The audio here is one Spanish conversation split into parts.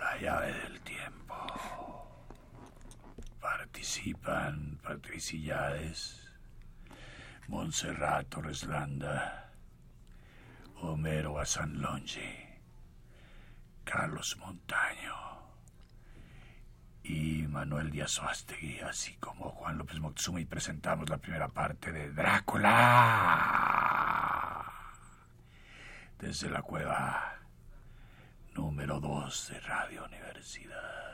La llave del tiempo. Participan Patricia Montserrat Torreslanda, Homero Asanlongi, Carlos Montaño. Y Manuel Díaz Oastegui, así como Juan López Moctezuma, y presentamos la primera parte de Drácula desde la cueva número 2 de Radio Universidad.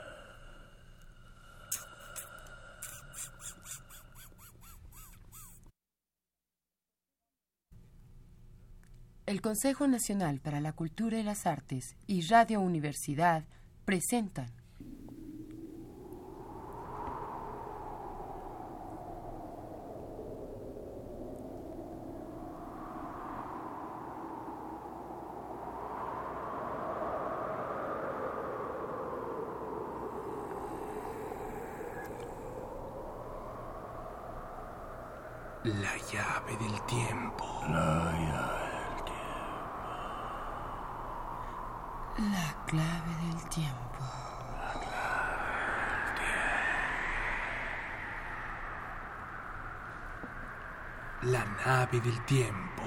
El Consejo Nacional para la Cultura y las Artes y Radio Universidad presentan La llave del tiempo. La llave del tiempo. La clave del tiempo. La nave del tiempo.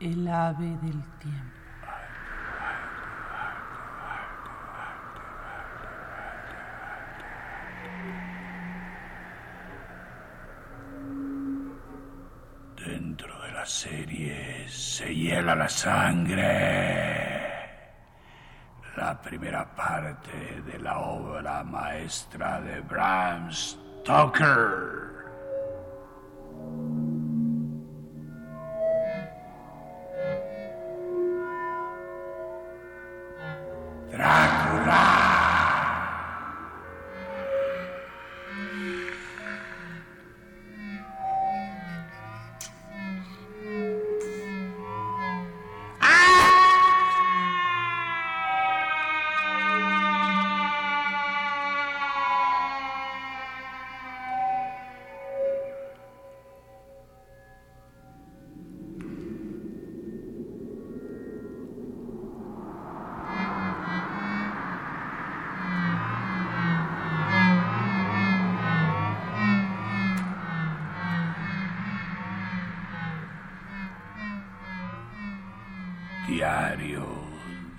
El ave del tiempo. Dentro de la serie se la sangre. La primera parte de la obra maestra de Bram Stoker.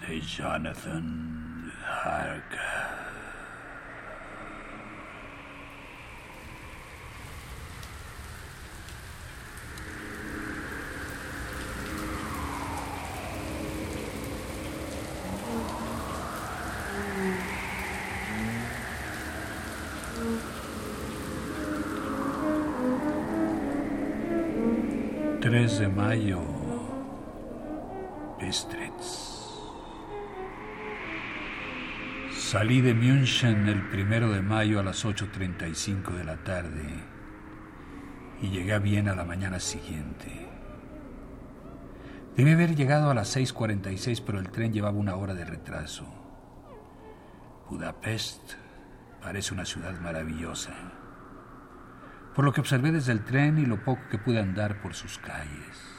De Jonathan Harker. Tres de mayo. Bistritz. Salí de München el primero de mayo a las 8.35 de la tarde y llegué a Viena la mañana siguiente. Debí haber llegado a las 6.46, pero el tren llevaba una hora de retraso. Budapest parece una ciudad maravillosa, por lo que observé desde el tren y lo poco que pude andar por sus calles.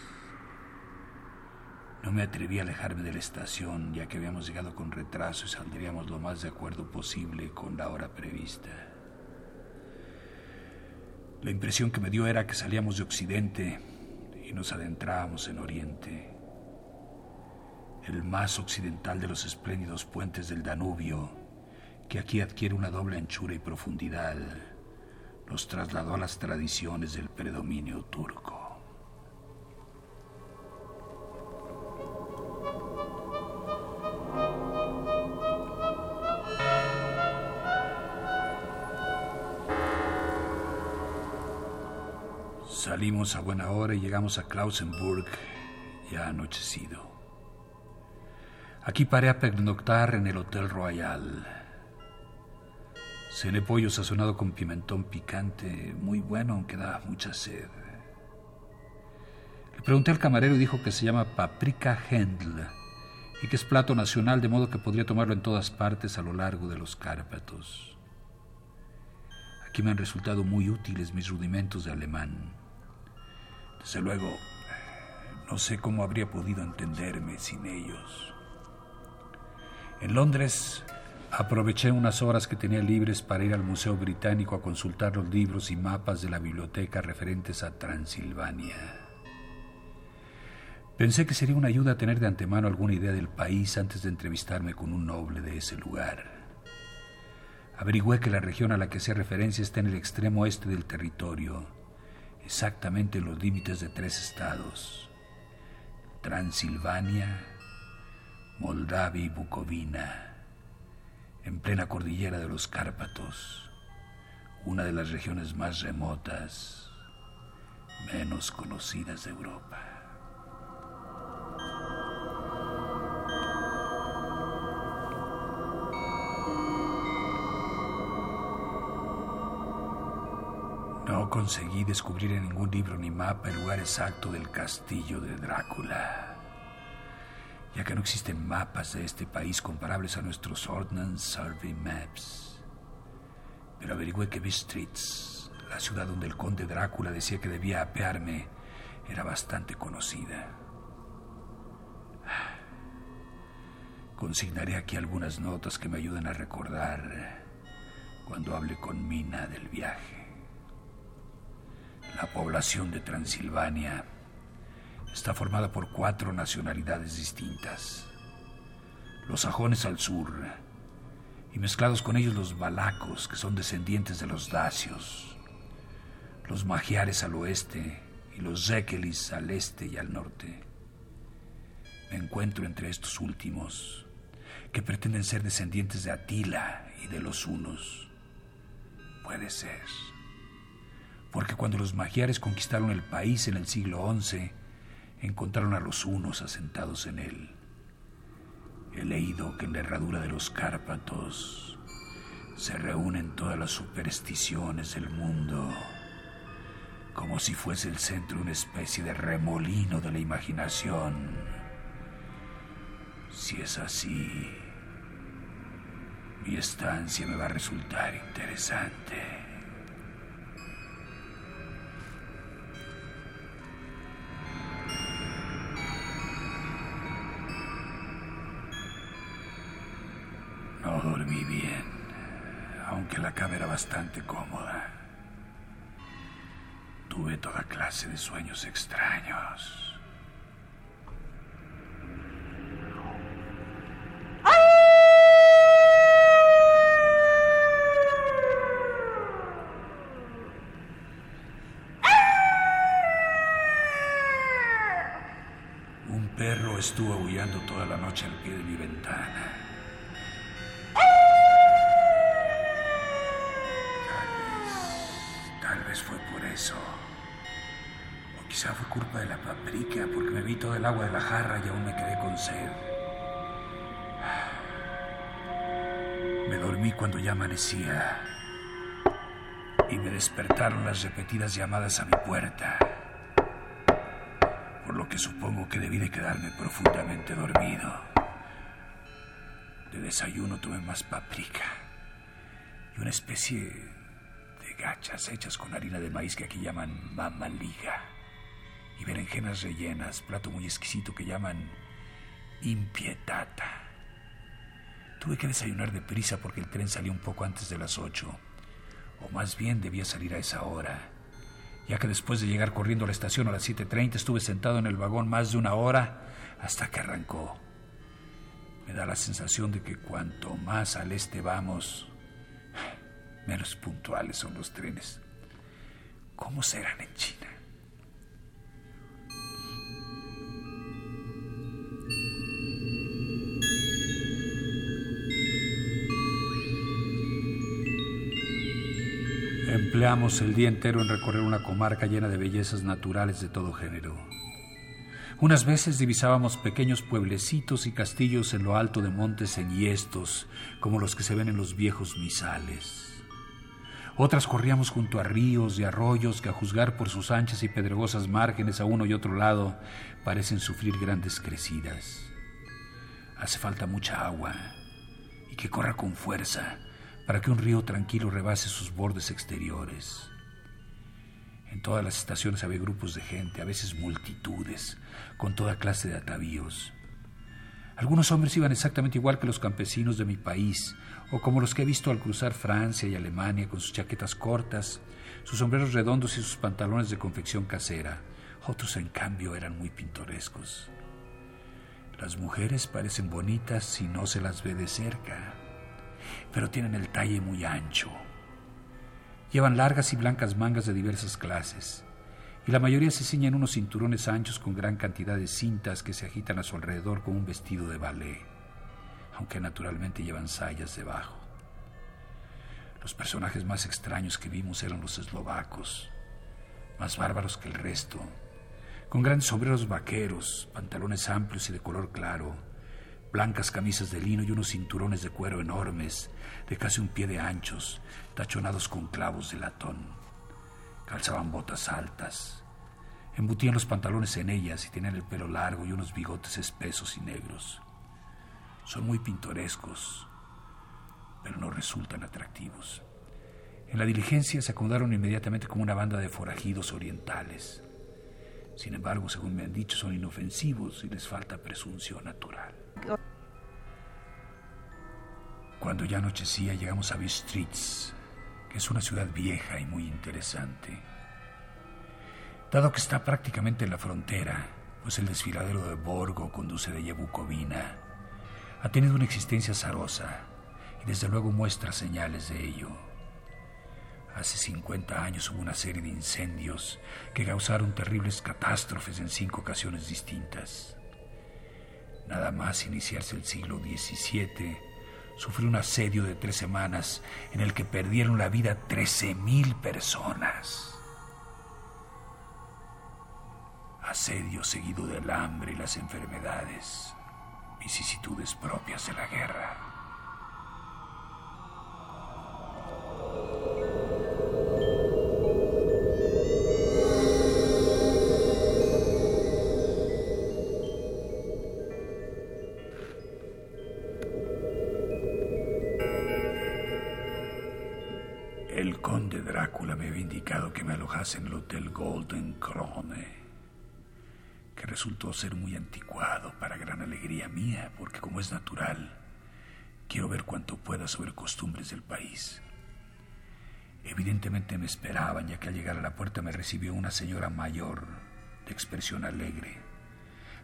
No me atreví a alejarme de la estación, ya que habíamos llegado con retraso y saldríamos lo más de acuerdo posible con la hora prevista. La impresión que me dio era que salíamos de Occidente y nos adentrábamos en Oriente. El más occidental de los espléndidos puentes del Danubio, que aquí adquiere una doble anchura y profundidad, nos trasladó a las tradiciones del predominio turco. Salimos a buena hora y llegamos a Klausenburg ya anochecido. Aquí paré a pernoctar en el Hotel Royal. Cené pollo sazonado con pimentón picante, muy bueno, aunque da mucha sed. Le pregunté al camarero y dijo que se llama paprika Hendl y que es plato nacional, de modo que podría tomarlo en todas partes a lo largo de los Cárpatos. Aquí me han resultado muy útiles mis rudimentos de alemán. Desde luego, no sé cómo habría podido entenderme sin ellos. En Londres aproveché unas horas que tenía libres para ir al Museo Británico a consultar los libros y mapas de la biblioteca referentes a Transilvania. Pensé que sería una ayuda tener de antemano alguna idea del país antes de entrevistarme con un noble de ese lugar. Averigüé que la región a la que hacía referencia está en el extremo oeste del territorio, exactamente en los límites de tres estados, Transilvania, Moldavia y Bucovina, en plena cordillera de los Cárpatos, una de las regiones más remotas, menos conocidas de Europa. No conseguí descubrir en ningún libro ni mapa el lugar exacto del castillo de Drácula, ya que no existen mapas de este país comparables a nuestros Ordnance Survey Maps. Pero averigüé que Bistritz, la ciudad donde el conde Drácula decía que debía apearme, era bastante conocida. Consignaré aquí algunas notas que me ayuden a recordar cuando hable con Mina del viaje. La población de Transilvania está formada por cuatro nacionalidades distintas. Los sajones al sur y mezclados con ellos los balacos, que son descendientes de los dacios, los magiares al oeste y los zekelis al este y al norte. Me encuentro entre estos últimos, que pretenden ser descendientes de Atila y de los hunos. Puede ser porque cuando los magiares conquistaron el país en el siglo XI, encontraron a los hunos asentados en él. He leído que en la herradura de los Cárpatos se reúnen todas las supersticiones del mundo, como si fuese el centro una especie de remolino de la imaginación. Si es así, mi estancia me va a resultar interesante. Cama era bastante cómoda. Tuve toda clase de sueños extraños. De paprika porque vi todo el agua de la jarra y aún me quedé con sed. Me dormí cuando ya amanecía y me despertaron las repetidas llamadas a mi puerta, por lo que supongo que debí de quedarme profundamente dormido. De desayuno tomé más paprika y una especie gachas hechas con harina de maíz que aquí llaman mamaliga y berenjenas rellenas, plato muy exquisito que llaman impietata. Tuve que desayunar deprisa porque el tren salía un poco antes de las ocho, o más bien debía salir a esa hora, ya que después de llegar corriendo a la estación a las 7.30 estuve sentado en el vagón más de una hora hasta que arrancó. Me da la sensación de que cuanto más al este vamos, menos puntuales son los trenes. ¿Cómo serán en China? Empleamos el día entero en recorrer una comarca llena de bellezas naturales de todo género. Unas veces divisábamos pequeños pueblecitos y castillos en lo alto de montes enhiestos, como los que se ven en los viejos misales. Otras corríamos junto a ríos y arroyos que a juzgar por sus anchas y pedregosas márgenes a uno y otro lado parecen sufrir grandes crecidas. Hace falta mucha agua y que corra con fuerza para que un río tranquilo rebase sus bordes exteriores. En todas las estaciones había grupos de gente, a veces multitudes, con toda clase de atavíos. Algunos hombres iban exactamente igual que los campesinos de mi país, o como los que he visto al cruzar Francia y Alemania con sus chaquetas cortas, sus sombreros redondos y sus pantalones de confección casera. Otros, en cambio, eran muy pintorescos. Las mujeres parecen bonitas si no se las ve de cerca, pero tienen el talle muy ancho. Llevan largas y blancas mangas de diversas clases y la mayoría se ciñen unos cinturones anchos con gran cantidad de cintas que se agitan a su alrededor como un vestido de ballet, aunque naturalmente llevan sayas debajo. Los personajes más extraños que vimos eran los eslovacos, más bárbaros que el resto, con grandes sombreros vaqueros, pantalones amplios y de color claro, blancas camisas de lino y unos cinturones de cuero enormes, de casi un pie de anchos, tachonados con clavos de latón. Calzaban botas altas. Embutían los pantalones en ellas y tenían el pelo largo y unos bigotes espesos y negros. Son muy pintorescos, pero no resultan atractivos. En la diligencia se acomodaron inmediatamente como una banda de forajidos orientales. Sin embargo, según me han dicho, son inofensivos y les falta presunción natural. Cuando ya anochecía, llegamos a Bistritz, que es una ciudad vieja y muy interesante. Dado que está prácticamente en la frontera, pues el desfiladero de Borgo conduce de Yebukovina, ha tenido una existencia zarosa y desde luego muestra señales de ello. Hace 50 años hubo una serie de incendios que causaron terribles catástrofes en cinco ocasiones distintas. Nada más iniciarse el siglo XVII, sufrió un asedio de tres semanas en el que perdieron la vida 13.000 personas. Asedio seguido del hambre y las enfermedades, vicisitudes propias de la guerra. En el Hotel Golden Krone, que resultó ser muy anticuado para gran alegría mía, porque como es natural, quiero ver cuanto pueda sobre costumbres del país. Evidentemente me esperaban, ya que al llegar a la puerta me recibió una señora mayor, de expresión alegre,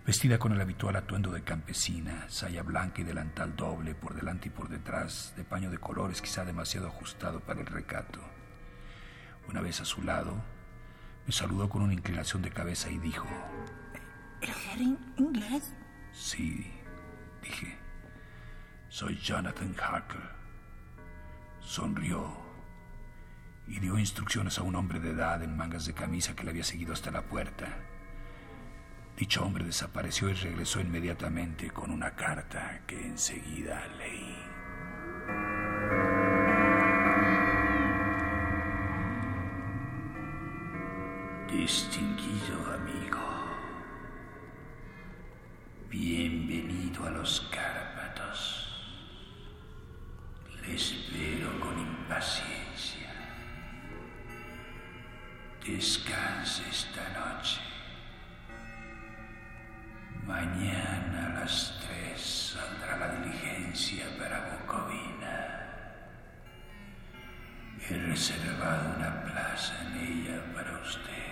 vestida con el habitual atuendo de campesina, saya blanca y delantal doble por delante y por detrás, de paño de colores quizá demasiado ajustado para el recato. Una vez a su lado, me saludó con una inclinación de cabeza y dijo... ¿El inglés? Sí, dije. Soy Jonathan Harker. Sonrió y dio instrucciones a un hombre de edad en mangas de camisa que le había seguido hasta la puerta. Dicho hombre desapareció y regresó inmediatamente con una carta que enseguida leí. Distinguido amigo, bienvenido a los Cárpatos. Le espero con impaciencia. Descanse esta noche. Mañana a las tres saldrá la diligencia para Bucovina. He reservado una plaza en ella para usted.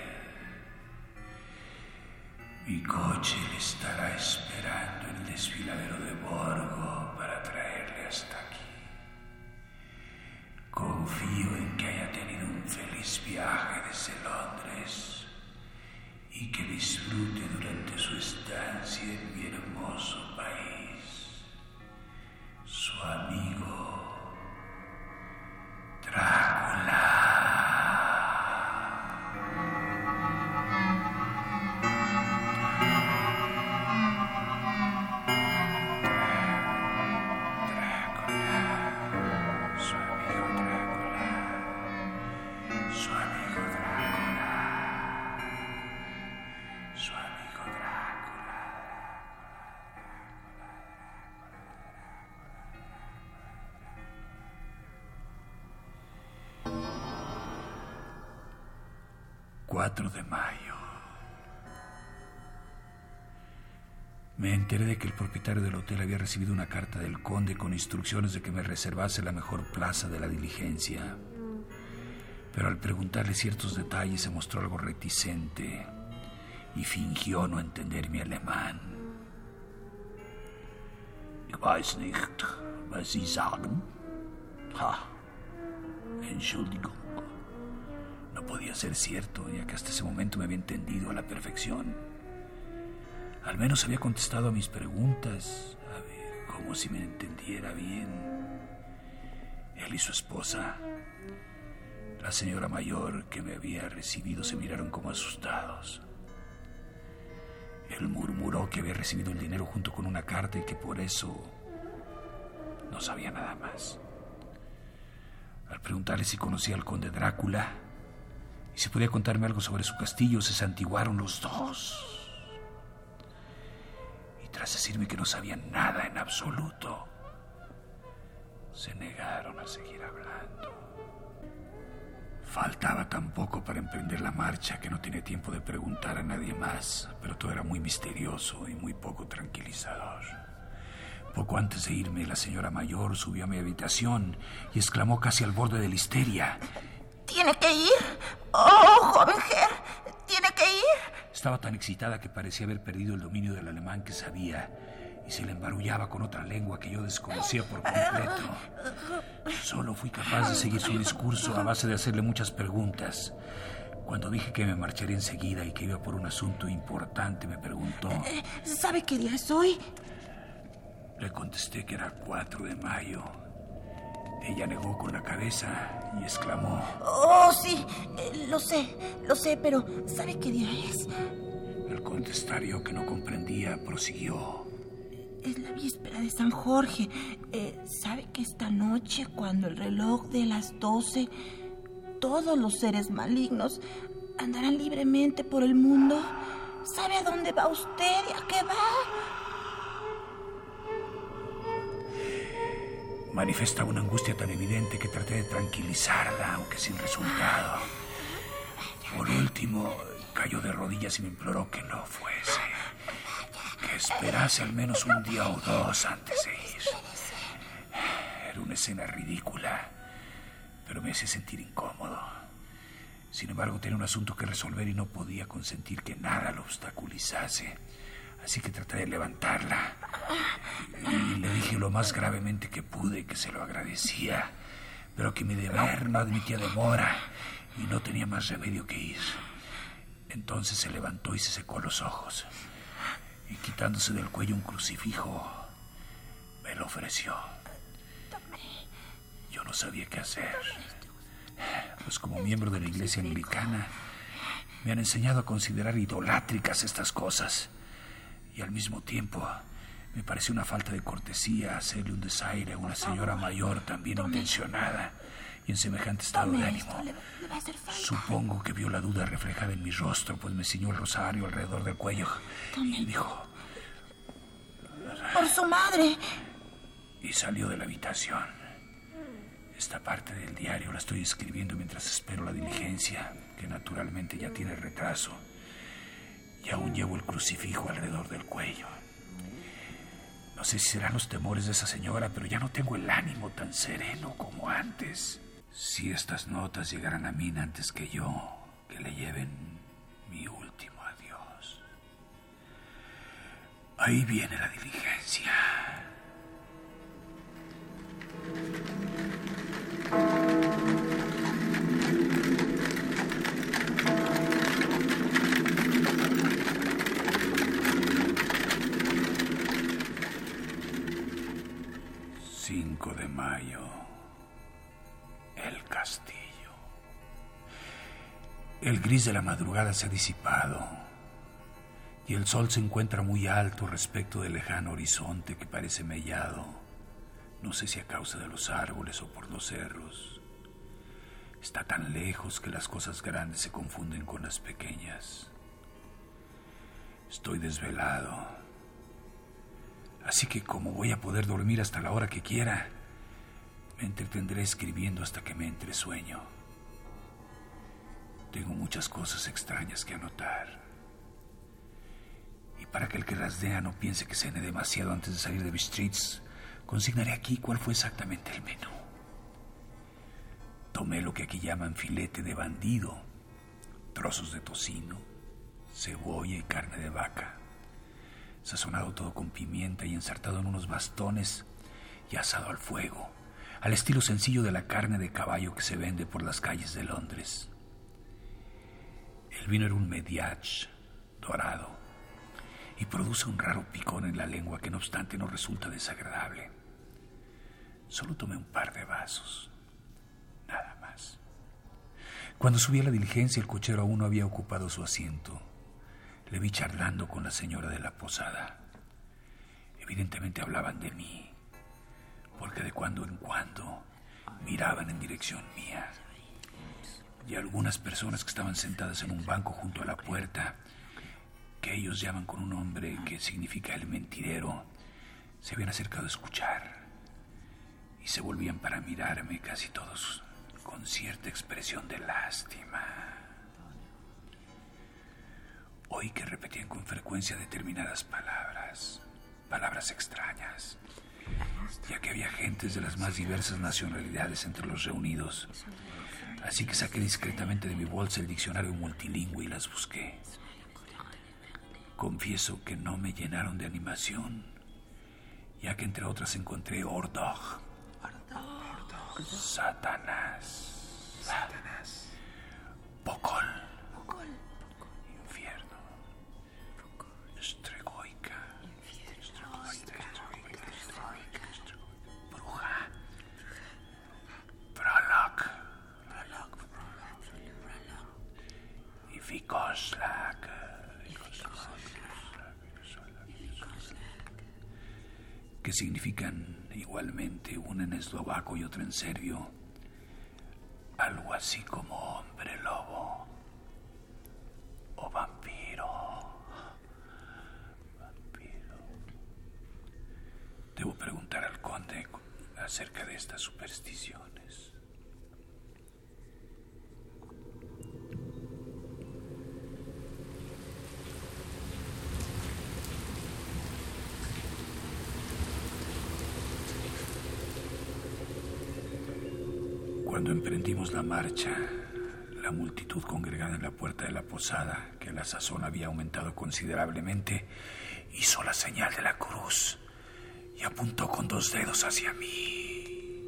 Mi coche le estará esperando en el desfiladero de Borgo 4 de mayo. Me enteré de que el propietario del hotel había recibido una carta del conde con instrucciones de que me reservase la mejor plaza de la diligencia. Pero al preguntarle ciertos detalles se mostró algo reticente y fingió no entender mi alemán. Ich weiß nicht, was Sie sagen. Ha. Entschuldigung. Podía ser cierto, ya que hasta ese momento me había entendido a la perfección. Al menos había contestado a mis preguntas, como si me entendiera bien. Él y su esposa, la señora mayor que me había recibido, se miraron como asustados. Él murmuró que había recibido el dinero junto con una carta y que por eso no sabía nada más. Al preguntarle si conocía al conde Drácula y si podía contarme algo sobre su castillo, se santiguaron los dos. Y tras decirme que no sabían nada en absoluto, se negaron a seguir hablando. Faltaba tan poco para emprender la marcha que no tenía tiempo de preguntar a nadie más, pero todo era muy misterioso y muy poco tranquilizador. Poco antes de irme, la señora mayor subió a mi habitación y exclamó casi al borde de la histeria. ¿Tiene que ir? Oh, joven ¿tiene que ir? Estaba tan excitada que parecía haber perdido el dominio del alemán que sabía y se le embarullaba con otra lengua que yo desconocía por completo. Solo fui capaz de seguir su discurso a base de hacerle muchas preguntas. Cuando dije que me marcharía enseguida y que iba por un asunto importante, me preguntó. ¿Sabe qué día es hoy? Le contesté que era 4 de mayo. Ella negó con la cabeza y exclamó. Oh, sí, eh, lo sé, lo sé, pero ¿sabe qué día es? El contestario que no comprendía prosiguió. Es la víspera de San Jorge. Eh, ¿Sabe que esta noche, cuando el reloj de las 12, todos los seres malignos andarán libremente por el mundo? ¿Sabe a dónde va usted y a qué va? Manifesta una angustia tan evidente que traté de tranquilizarla, aunque sin resultado. Por último, cayó de rodillas y me imploró que no fuese. Que esperase al menos un día o dos antes de ir. Era una escena ridícula, pero me hacía sentir incómodo. Sin embargo, tenía un asunto que resolver y no podía consentir que nada lo obstaculizase. Así que traté de levantarla. Y le dije lo más gravemente que pude que se lo agradecía, pero que mi deber no admitía demora y no tenía más remedio que ir. Entonces se levantó y se secó los ojos. Y quitándose del cuello un crucifijo, me lo ofreció. Yo no sabía qué hacer. Pues como miembro de la iglesia anglicana, me han enseñado a considerar idolátricas estas cosas. Y al mismo tiempo, me pareció una falta de cortesía hacerle un desaire a una señora mayor tan bien intencionada y en semejante estado de ánimo. Supongo que vio la duda reflejada en mi rostro, pues me ciñó el rosario alrededor del cuello y dijo... Por su madre. Y salió de la habitación. Esta parte del diario la estoy escribiendo mientras espero la diligencia, que naturalmente ya tiene retraso. Y aún llevo el crucifijo alrededor del cuello. No sé si serán los temores de esa señora, pero ya no tengo el ánimo tan sereno como antes. Si estas notas llegaran a mí antes que yo, que le lleven mi último adiós. Ahí viene la diligencia. De mayo, el castillo. El gris de la madrugada se ha disipado y el sol se encuentra muy alto respecto del lejano horizonte que parece mellado, no sé si a causa de los árboles o por los cerros. Está tan lejos que las cosas grandes se confunden con las pequeñas. Estoy desvelado Así que como voy a poder dormir hasta la hora que quiera, me entretendré escribiendo hasta que me entre sueño. Tengo muchas cosas extrañas que anotar. Y para que el que rasdea no piense que cene demasiado antes de salir de Bistritz, consignaré aquí cuál fue exactamente el menú. Tomé lo que aquí llaman filete de bandido, trozos de tocino, cebolla y carne de vaca, sazonado todo con pimienta y ensartado en unos bastones y asado al fuego, al estilo sencillo de la carne de caballo que se vende por las calles de Londres. El vino era un mediach dorado y produce un raro picón en la lengua que no obstante no resulta desagradable. Solo tomé un par de vasos, nada más. Cuando subí a la diligencia el cochero aún no había ocupado su asiento. Le vi charlando con la señora de la posada. Evidentemente hablaban de mí, porque de cuando en cuando miraban en dirección mía y algunas personas que estaban sentadas en un banco junto a la puerta, que ellos llaman con un nombre que significa el mentidero, se habían acercado a escuchar y se volvían para mirarme casi todos con cierta expresión de lástima. Oí que repetían con frecuencia determinadas palabras, palabras extrañas, ya que había gentes de las más diversas nacionalidades entre los reunidos. Así que saqué discretamente de mi bolsa el diccionario multilingüe y las busqué. Confieso que no me llenaron de animación, ya que entre otras encontré Ordog, Satanás, Satanás, Pocol, significan igualmente una en eslovaco y otra en serbio, algo así como hombre lobo o vampiro. Vampiro. Debo preguntar al conde acerca de estas supersticiones. La marcha, la multitud congregada en la puerta de la posada, que la sazón había aumentado considerablemente, hizo la señal de la cruz y apuntó con dos dedos hacia mí.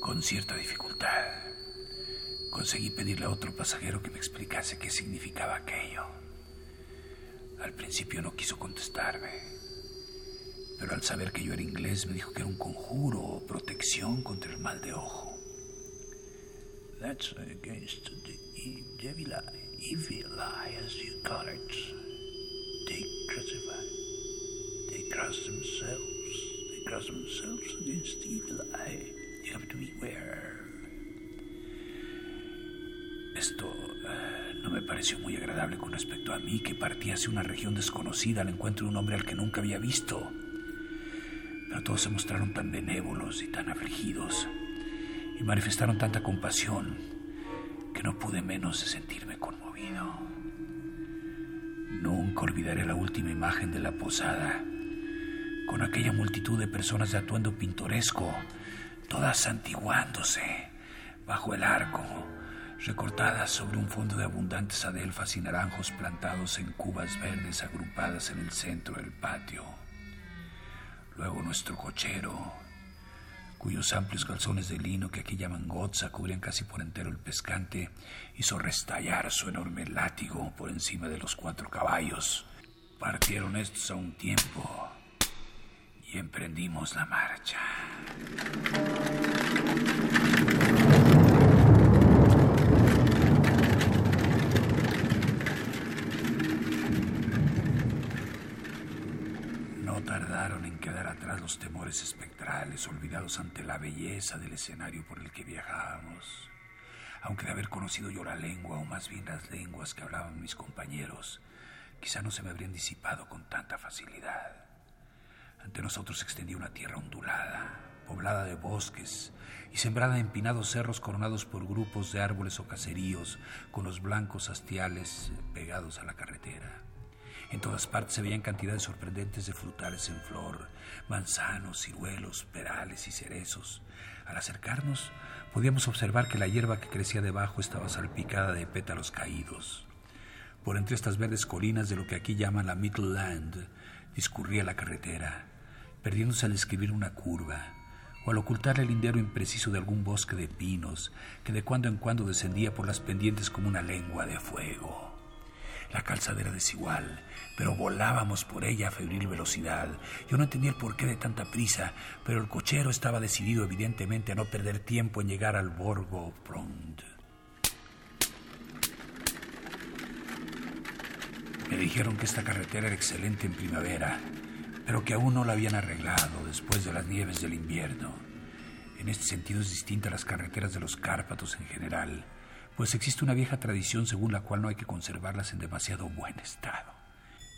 Con cierta dificultad, conseguí pedirle a otro pasajero que me explicase qué significaba aquello. Al principio no quiso contestarme, pero al saber que yo era inglés me dijo que era un conjuro o protección contra el mal de ojo. That's against the devil eye, evil eye, as you call it. They crucify. They cross themselves. They cross themselves against the evil eye. You have to beware. Esto eh, no me pareció muy agradable con respecto a mí, que partía hacia una región desconocida al encuentro de un hombre al que nunca había visto. Pero todos se mostraron tan benévolos y tan afligidos y manifestaron tanta compasión que no pude menos de sentirme conmovido. Nunca olvidaré la última imagen de la posada, con aquella multitud de personas de atuendo pintoresco, todas santiguándose bajo el arco, recortadas sobre un fondo de abundantes adelfas y naranjos plantados en cubas verdes agrupadas en el centro del patio. Luego nuestro cochero, cuyos amplios calzones de lino que aquí llaman gotza cubrían casi por entero el pescante, hizo restallar su enorme látigo por encima de los cuatro caballos. Partieron estos a un tiempo y emprendimos la marcha. No tardaron en quedar atrás los temores espectrales, olvidados ante la belleza del escenario por el que viajábamos. Aunque de haber conocido yo la lengua, o más bien las lenguas que hablaban mis compañeros, quizá no se me habrían disipado con tanta facilidad. Ante nosotros se extendía una tierra ondulada, poblada de bosques y sembrada de empinados cerros coronados por grupos de árboles o caseríos con los blancos hastiales pegados a la carretera. En todas partes se veían cantidades sorprendentes de frutales en flor, manzanos, ciruelos, perales y cerezos. Al acercarnos, podíamos observar que la hierba que crecía debajo estaba salpicada de pétalos caídos. Por entre estas verdes colinas de lo que aquí llaman la Middle Land, discurría la carretera, perdiéndose al escribir una curva, o al ocultar el lindero impreciso de algún bosque de pinos que de cuando en cuando descendía por las pendientes como una lengua de fuego. La calzada era desigual, pero volábamos por ella a febril velocidad. Yo no entendía el porqué de tanta prisa, pero el cochero estaba decidido evidentemente a no perder tiempo en llegar al Borgo Prond. Me dijeron que esta carretera era excelente en primavera, pero que aún no la habían arreglado después de las nieves del invierno. En este sentido es distinta a las carreteras de los Cárpatos en general pues existe una vieja tradición según la cual no hay que conservarlas en demasiado buen estado.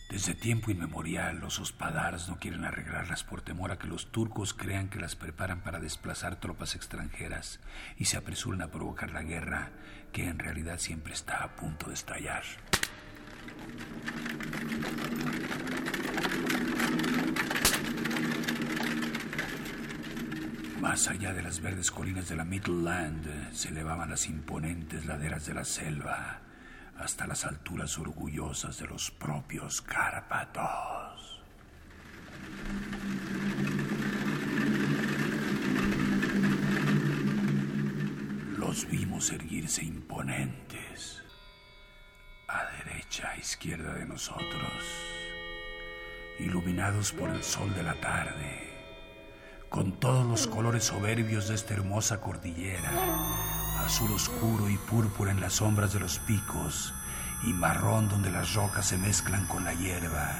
Desde tiempo inmemorial los hospadars no quieren arreglarlas por temor a que los turcos crean que las preparan para desplazar tropas extranjeras y se apresuren a provocar la guerra que en realidad siempre está a punto de estallar. Más allá de las verdes colinas de la Midland se elevaban las imponentes laderas de la selva hasta las alturas orgullosas de los propios Cárpatos. Los vimos erguirse imponentes a derecha e izquierda de nosotros, iluminados por el sol de la tarde con todos los colores soberbios de esta hermosa cordillera, azul oscuro y púrpura en las sombras de los picos, y marrón donde las rocas se mezclan con la hierba,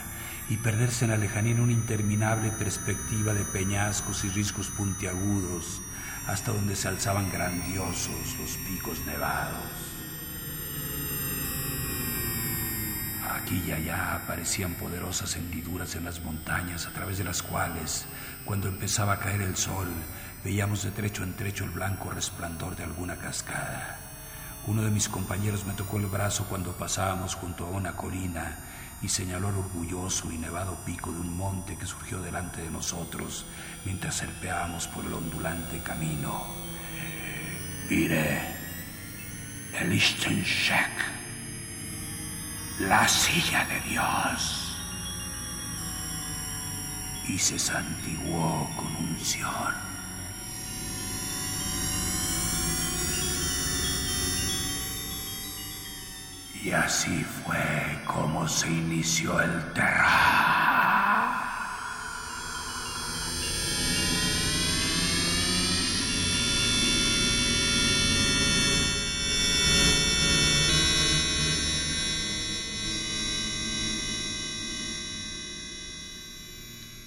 y perderse en la lejanía en una interminable perspectiva de peñascos y riscos puntiagudos, hasta donde se alzaban grandiosos los picos nevados. Aquí y allá aparecían poderosas hendiduras en las montañas a través de las cuales, cuando empezaba a caer el sol, veíamos de trecho en trecho el blanco resplandor de alguna cascada. Uno de mis compañeros me tocó el brazo cuando pasábamos junto a una colina y señaló el orgulloso y nevado pico de un monte que surgió delante de nosotros mientras serpeábamos por el ondulante camino. Mire, el Lichtenscheck la silla de Dios y se santiguó con unción. Y así fue como se inició el terror.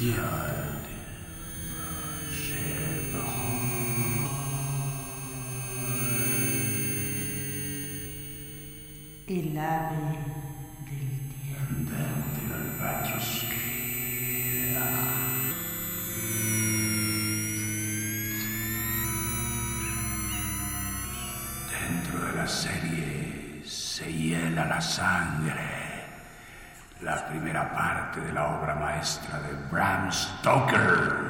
El ave del tiempo. Dentro de la serie se hiela la sangre la primera parte de la obra maestra de Bram Stoker.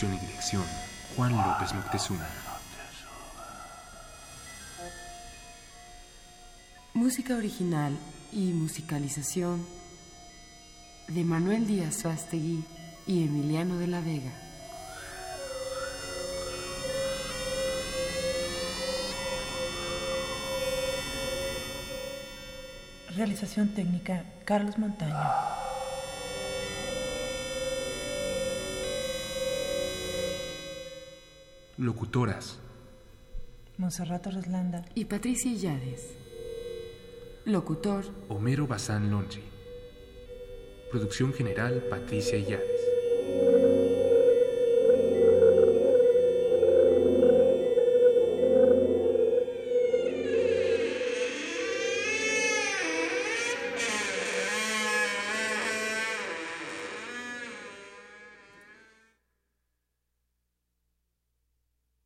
Producción y dirección, Juan López Moctezuma. Música original y musicalización de Manuel Díaz Suástegui y Emiliano de la Vega. Realización técnica, Carlos Montaño. Locutoras. Monserrat Roslanda. Y Patricia Illades. Locutor. Homero Bazán Lonchi. Producción general Patricia Illades.